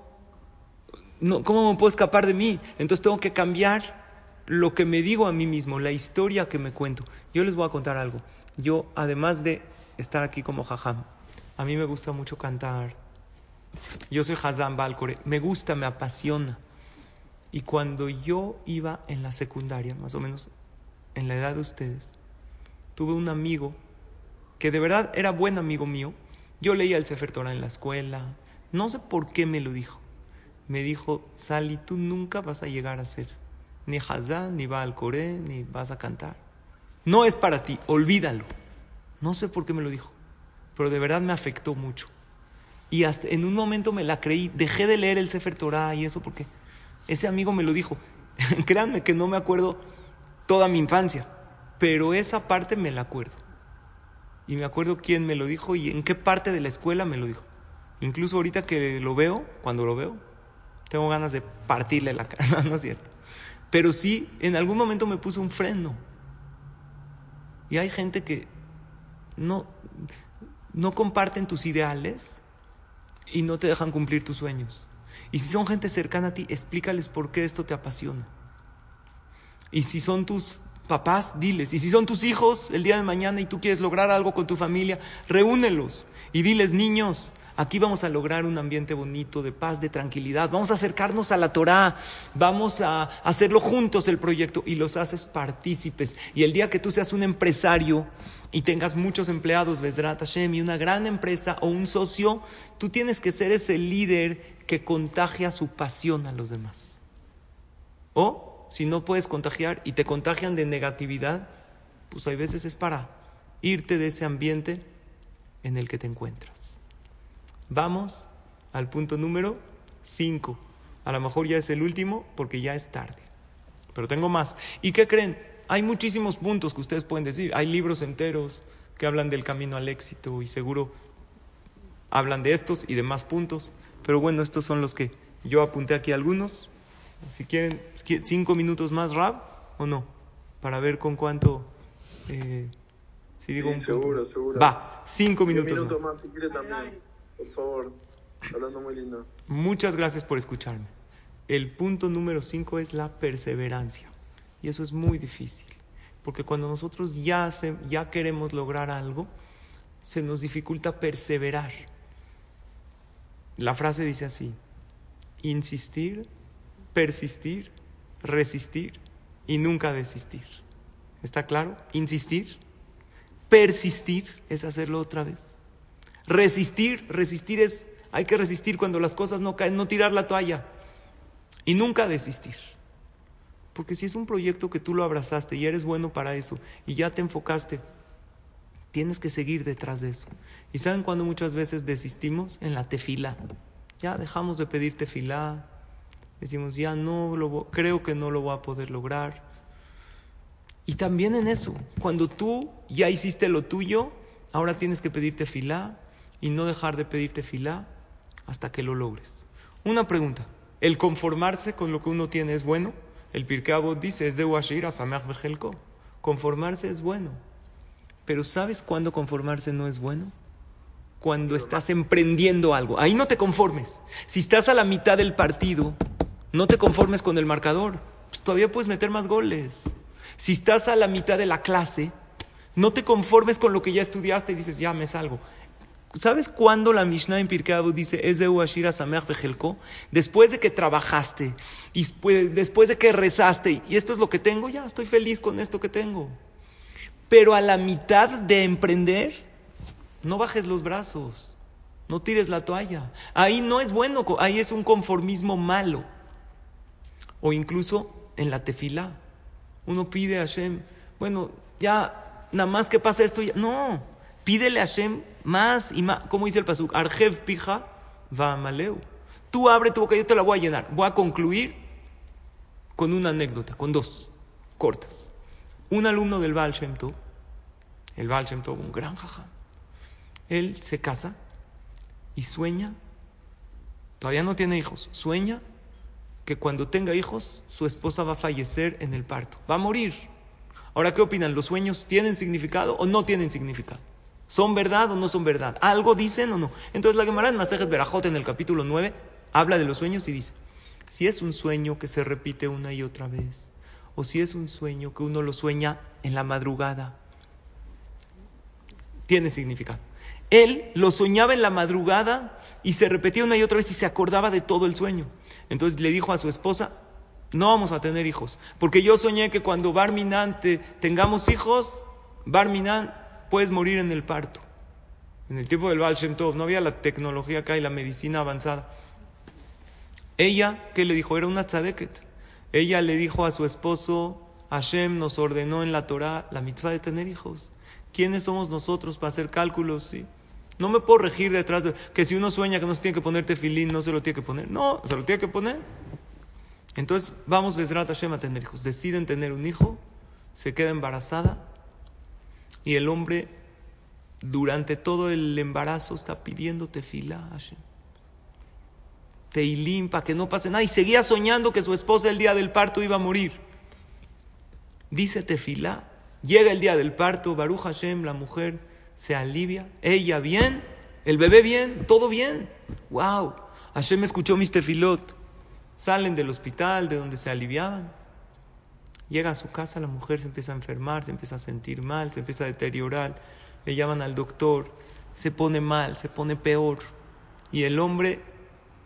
no, ¿cómo me puedo escapar de mí? Entonces tengo que cambiar lo que me digo a mí mismo, la historia que me cuento. Yo les voy a contar algo. Yo, además de estar aquí como jajam, a mí me gusta mucho cantar. Yo soy Hazam Balcore. Me gusta, me apasiona. Y cuando yo iba en la secundaria, más o menos en la edad de ustedes, tuve un amigo que de verdad era buen amigo mío. Yo leía el Sefer Torah en la escuela. No sé por qué me lo dijo. Me dijo, Sally, tú nunca vas a llegar a ser ni Hazán, ni va al Coré, ni vas a cantar. No es para ti, olvídalo. No sé por qué me lo dijo, pero de verdad me afectó mucho. Y hasta en un momento me la creí, dejé de leer el Sefer Torah y eso porque ese amigo me lo dijo. Créanme que no me acuerdo toda mi infancia, pero esa parte me la acuerdo. Y me acuerdo quién me lo dijo y en qué parte de la escuela me lo dijo. Incluso ahorita que lo veo, cuando lo veo, tengo ganas de partirle la cara, ¿no es cierto? Pero sí, en algún momento me puso un freno. Y hay gente que no, no comparten tus ideales y no te dejan cumplir tus sueños. Y si son gente cercana a ti, explícales por qué esto te apasiona. Y si son tus papás, diles. Y si son tus hijos el día de mañana y tú quieres lograr algo con tu familia, reúnelos y diles, niños, Aquí vamos a lograr un ambiente bonito, de paz, de tranquilidad. Vamos a acercarnos a la Torá. Vamos a hacerlo juntos el proyecto y los haces partícipes. Y el día que tú seas un empresario y tengas muchos empleados, Vesrat Hashem, y una gran empresa o un socio, tú tienes que ser ese líder que contagia su pasión a los demás. O si no puedes contagiar y te contagian de negatividad, pues hay veces es para irte de ese ambiente en el que te encuentras. Vamos al punto número 5. A lo mejor ya es el último porque ya es tarde. Pero tengo más. ¿Y qué creen? Hay muchísimos puntos que ustedes pueden decir. Hay libros enteros que hablan del camino al éxito y seguro hablan de estos y de más puntos. Pero bueno, estos son los que yo apunté aquí algunos. Si quieren, cinco minutos más, Rab, o no, para ver con cuánto. Eh, si digo un seguro, seguro. Va, cinco minutos, más. si quiere también. Por favor, hablando muy lindo. Muchas gracias por escucharme. El punto número cinco es la perseverancia. Y eso es muy difícil. Porque cuando nosotros ya, ya queremos lograr algo, se nos dificulta perseverar. La frase dice así, insistir, persistir, resistir y nunca desistir. ¿Está claro? Insistir, persistir es hacerlo otra vez Resistir, resistir es, hay que resistir cuando las cosas no caen, no tirar la toalla y nunca desistir. Porque si es un proyecto que tú lo abrazaste y eres bueno para eso y ya te enfocaste, tienes que seguir detrás de eso. ¿Y saben cuando muchas veces desistimos? En la tefila. Ya dejamos de pedir tefila, decimos ya no lo creo que no lo voy a poder lograr. Y también en eso, cuando tú ya hiciste lo tuyo, ahora tienes que pedir tefilá, y no dejar de pedirte filá hasta que lo logres. Una pregunta, ¿el conformarse con lo que uno tiene es bueno? El Pirkei dice, es de Washir Bejelko. Conformarse es bueno. Pero ¿sabes cuándo conformarse no es bueno? Cuando estás emprendiendo algo. Ahí no te conformes. Si estás a la mitad del partido, no te conformes con el marcador. Pues todavía puedes meter más goles. Si estás a la mitad de la clase, no te conformes con lo que ya estudiaste y dices, ya me salgo ¿Sabes cuándo la Mishnah en Pirkei Avot dice Ashira? Después de que trabajaste y después de que rezaste y esto es lo que tengo, ya estoy feliz con esto que tengo. Pero a la mitad de emprender, no bajes los brazos, no tires la toalla. Ahí no es bueno, ahí es un conformismo malo. O incluso en la tefila, uno pide a Hashem, bueno, ya nada más que pase esto, no, pídele a Hashem más y más, como dice el pasuk, Arjev pija va maleu. Tú abre tu boca, yo te la voy a llenar. Voy a concluir con una anécdota, con dos cortas. Un alumno del Baal Shem Tov, el Baal Shem Tov, un gran jajam, él se casa y sueña, todavía no tiene hijos, sueña que cuando tenga hijos su esposa va a fallecer en el parto, va a morir. Ahora, ¿qué opinan? ¿Los sueños tienen significado o no tienen significado? ¿Son verdad o no son verdad? ¿Algo dicen o no? Entonces la Gemara en Masejet Berajot en el capítulo 9 habla de los sueños y dice, si es un sueño que se repite una y otra vez, o si es un sueño que uno lo sueña en la madrugada, tiene significado. Él lo soñaba en la madrugada y se repetía una y otra vez y se acordaba de todo el sueño. Entonces le dijo a su esposa, no vamos a tener hijos, porque yo soñé que cuando Barminan tengamos hijos, Barminan puedes morir en el parto. En el tiempo del Baal Shem Tov no había la tecnología acá y la medicina avanzada. Ella, ¿qué le dijo? Era una tzadeket. Ella le dijo a su esposo, Hashem nos ordenó en la Torah la mitzvah de tener hijos. ¿Quiénes somos nosotros para hacer cálculos? ¿sí? No me puedo regir detrás de que si uno sueña que no se tiene que poner tefilín, no se lo tiene que poner. No, se lo tiene que poner. Entonces, vamos, Besrat Hashem, a tener hijos. Deciden tener un hijo, se queda embarazada y el hombre durante todo el embarazo está pidiendo tefila Hashem. Teilim para que no pase nada. Y seguía soñando que su esposa el día del parto iba a morir. Dice tefila. Llega el día del parto, Baruch Hashem, la mujer se alivia. Ella bien, el bebé bien, todo bien. ¡Wow! Hashem escuchó mis tefilot. Salen del hospital, de donde se aliviaban. Llega a su casa, la mujer se empieza a enfermar, se empieza a sentir mal, se empieza a deteriorar. Le llaman al doctor, se pone mal, se pone peor. Y el hombre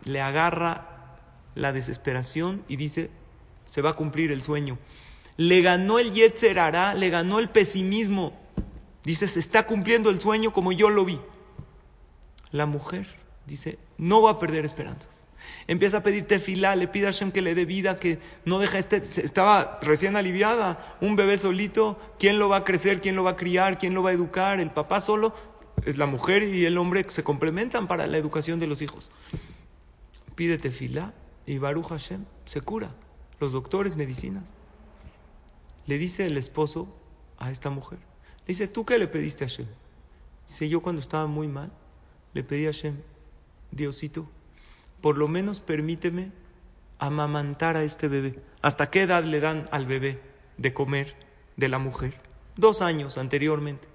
le agarra la desesperación y dice, se va a cumplir el sueño. Le ganó el Yetzer le ganó el pesimismo. Dice, se está cumpliendo el sueño como yo lo vi. La mujer dice, no va a perder esperanzas empieza a pedir tefilá, le pide a Hashem que le dé vida, que no deja este, estaba recién aliviada, un bebé solito, ¿quién lo va a crecer, quién lo va a criar, quién lo va a educar? El papá solo, la mujer y el hombre se complementan para la educación de los hijos. Pide tefilá y Baruch Hashem se cura, los doctores, medicinas. Le dice el esposo a esta mujer, dice, ¿tú qué le pediste a Hashem? Dice, yo cuando estaba muy mal, le pedí a Hashem, Diosito, por lo menos permíteme amamantar a este bebé. ¿Hasta qué edad le dan al bebé de comer de la mujer? Dos años anteriormente.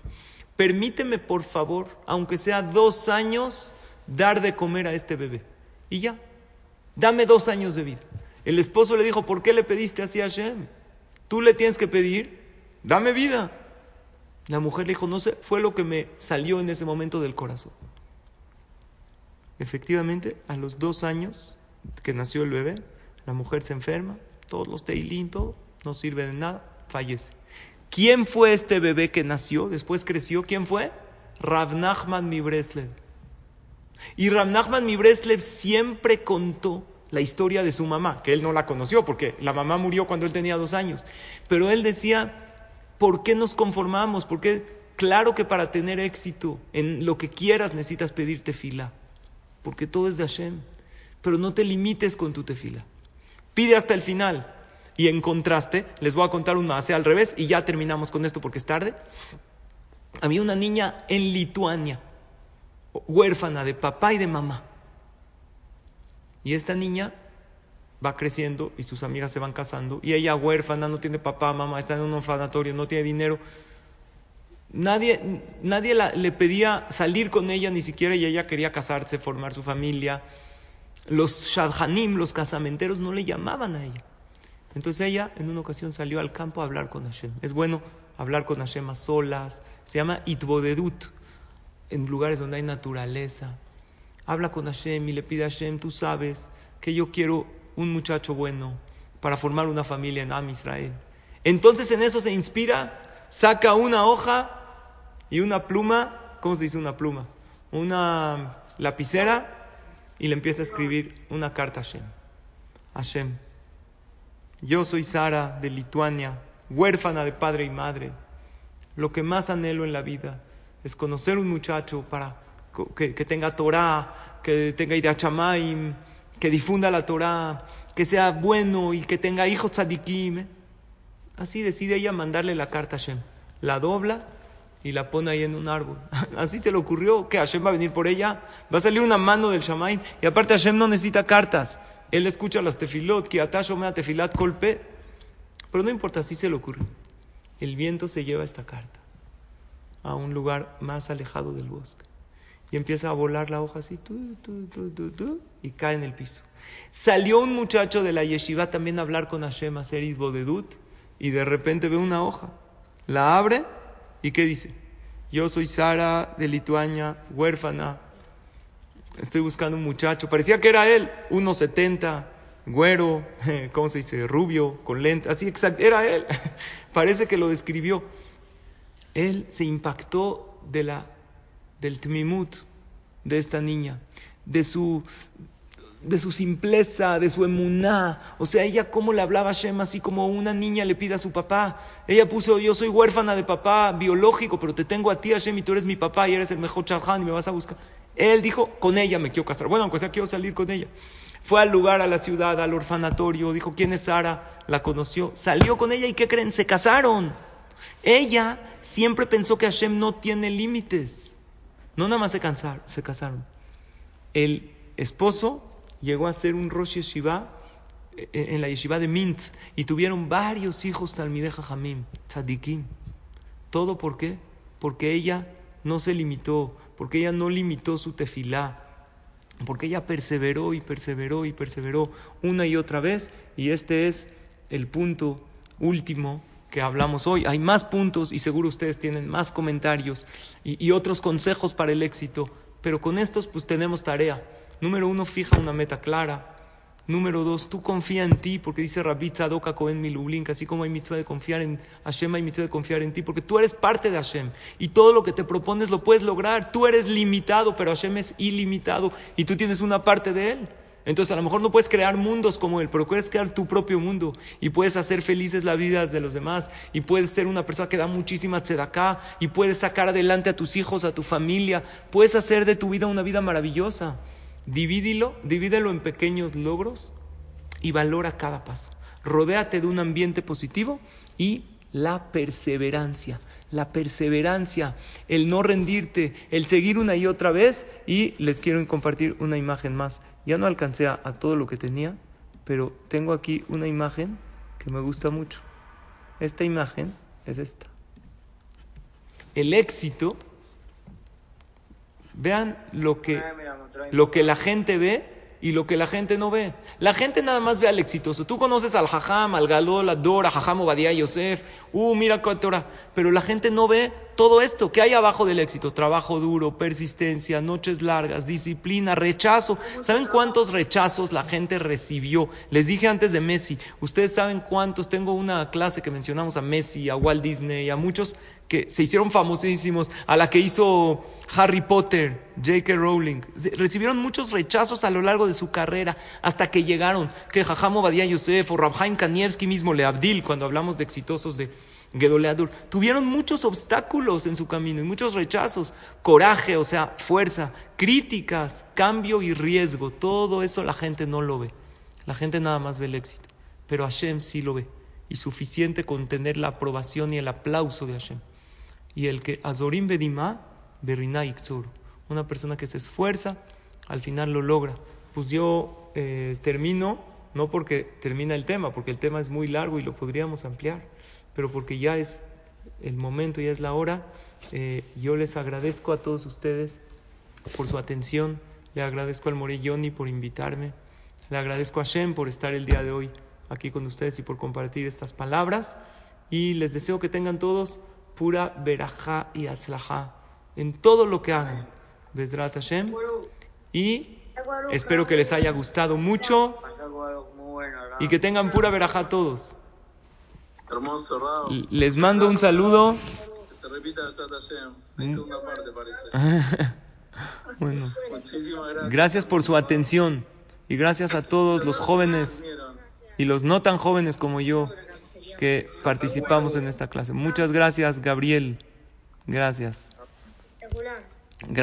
Permíteme, por favor, aunque sea dos años, dar de comer a este bebé. Y ya, dame dos años de vida. El esposo le dijo, ¿por qué le pediste así a Hashem? Tú le tienes que pedir, dame vida. La mujer le dijo, no sé, fue lo que me salió en ese momento del corazón. Efectivamente, a los dos años que nació el bebé, la mujer se enferma, todos los teilín, todo, no sirve de nada, fallece. ¿Quién fue este bebé que nació, después creció? ¿Quién fue? Rav Nachman Mibreslev. Y Rav Nachman Mibreslev siempre contó la historia de su mamá, que él no la conoció porque la mamá murió cuando él tenía dos años. Pero él decía, ¿por qué nos conformamos? Porque claro que para tener éxito en lo que quieras necesitas pedirte fila porque todo es de Hashem. Pero no te limites con tu tefila. Pide hasta el final. Y en contraste, les voy a contar un más al revés y ya terminamos con esto porque es tarde. Había una niña en Lituania, huérfana de papá y de mamá. Y esta niña va creciendo y sus amigas se van casando y ella huérfana, no tiene papá, mamá, está en un orfanatorio, no tiene dinero. Nadie, nadie le pedía salir con ella, ni siquiera ella quería casarse, formar su familia. Los shadhanim, los casamenteros, no le llamaban a ella. Entonces ella en una ocasión salió al campo a hablar con Hashem. Es bueno hablar con Hashem a solas. Se llama itbodedut. en lugares donde hay naturaleza. Habla con Hashem y le pide a Hashem, tú sabes que yo quiero un muchacho bueno para formar una familia en Am Israel. Entonces en eso se inspira, saca una hoja y una pluma, ¿cómo se dice una pluma? Una lapicera y le empieza a escribir una carta a Hashem. Hashem, yo soy Sara de Lituania, huérfana de padre y madre. Lo que más anhelo en la vida es conocer un muchacho para que, tenga Torah, que tenga Irachamaim, que difunda la Torah, que sea bueno y que tenga hijos tzadikim. Así decide ella mandarle la carta a Hashem. La dobla y la pone ahí en un árbol. Así se le ocurrió que Hashem va a venir por ella. Va a salir una mano del Shamaim. Y aparte Hashem no necesita cartas. Él escucha las tefilot, que atasho me tefilat colpe. Pero no importa, así se le ocurre. El viento se lleva esta carta a un lugar más alejado del bosque. Empieza a volar la hoja así, y cae en el piso. Salió un muchacho de la yeshiva también a hablar con Hashem, a hacer y de repente ve una hoja. La abre, ¿y qué dice? Yo soy Sara de Lituania, huérfana. Estoy buscando un muchacho. Parecía que era él, 1,70, güero, ¿cómo se dice? Rubio, con lente. Así exacto, era él. Parece que lo describió él se impactó de la, del tmimut de esta niña, de su, de su simpleza, de su emuná. O sea, ella cómo le hablaba a Shem así como una niña le pide a su papá. Ella puso, yo soy huérfana de papá biológico, pero te tengo a ti, Hashem, y tú eres mi papá y eres el mejor chalhan y me vas a buscar. Él dijo, con ella me quiero casar. Bueno, aunque sea quiero salir con ella. Fue al lugar, a la ciudad, al orfanatorio, dijo, ¿quién es Sara? La conoció, salió con ella y ¿qué creen? Se casaron. Ella siempre pensó que Hashem no tiene límites. No nada más se, se casaron. El esposo llegó a ser un Rosh Yeshiva eh, eh, en la yeshiva de Mintz y tuvieron varios hijos Talmideja Jamim, tzadikim. ¿Todo por qué? Porque ella no se limitó, porque ella no limitó su tefilá, porque ella perseveró y perseveró y perseveró una y otra vez y este es el punto último que hablamos hoy. Hay más puntos y seguro ustedes tienen más comentarios y, otros consejos para el éxito, pero con estos pues tenemos tarea. Número uno, fija una meta clara. Número dos, tú confía en ti, porque dice Rabbi Tzadok Cohen Milublin, que así como hay mitzvah de confiar en Hashem, hay mitzvah de confiar en ti, porque tú eres parte de Hashem y todo lo que te propones lo puedes lograr. Tú eres limitado, pero Hashem es ilimitado y tú tienes una parte de él. Entonces a lo mejor no puedes crear mundos como él, pero puedes crear tu propio mundo y puedes hacer felices la vida de los demás y puedes ser una persona que da muchísima tzedaká y puedes sacar adelante a tus hijos, a tu familia, puedes hacer de tu vida una vida maravillosa. Divídelo, divídelo en pequeños logros y valora cada paso. Rodéate de un ambiente positivo y la perseverancia la perseverancia, el no rendirte, el seguir una y otra vez. Y les quiero compartir una imagen más. Ya no alcancé a, todo lo que tenía, pero tengo aquí una imagen que me gusta mucho. Esta imagen es esta. El éxito, vean lo que, lo que la gente ve y lo que la gente no ve. La gente nada más ve al exitoso. Tú conoces al Jajam, al Galol, al Dora, Jajam Obadiah Yosef, uh, mira cuánto hora. Pero la gente no ve todo esto. ¿Qué hay abajo del éxito? Trabajo duro, persistencia, noches largas, disciplina, rechazo. ¿Saben cuántos rechazos la gente recibió? Les dije antes de Messi. Ustedes saben cuántos. Tengo una clase que mencionamos a Messi, a Walt Disney, a muchos que se hicieron famosísimos, a la que hizo Harry Potter, J.K. Rowling. Recibieron muchos rechazos a lo largo de su carrera hasta que llegaron, que Jajamo Badia Yosef o Rabhaim Kanievski mismo, Leabdil, cuando hablamos de exitosos de Gedoleadur, tuvieron muchos obstáculos en su camino y muchos rechazos, coraje, o sea, fuerza, críticas, cambio y riesgo. Todo eso la gente no lo ve. La gente nada más ve el éxito, pero Hashem sí lo ve y suficiente con tener la aprobación y el aplauso de Hashem y el que Azorim Bedima, Berina Una persona que se esfuerza, al final lo logra. Pues yo eh, termino, no porque termina el tema, porque el tema es muy largo y lo podríamos ampliar, pero porque ya es el momento, ya es la hora. Eh, yo les agradezco a todos ustedes por su atención. Le agradezco al Morelloni por invitarme. Le agradezco a Shem por estar el día de hoy aquí con ustedes y por compartir estas palabras. Y les deseo que tengan todos pura verajá y atzlajá, en todo lo que hagan. Bezrat Hashem. Y espero que les haya gustado mucho y que tengan pura verajá todos. Les mando un saludo. Bueno, gracias. por su atención y gracias a todos los jóvenes y los no tan jóvenes como yo que participamos en esta clase. Muchas gracias, Gabriel. Gracias.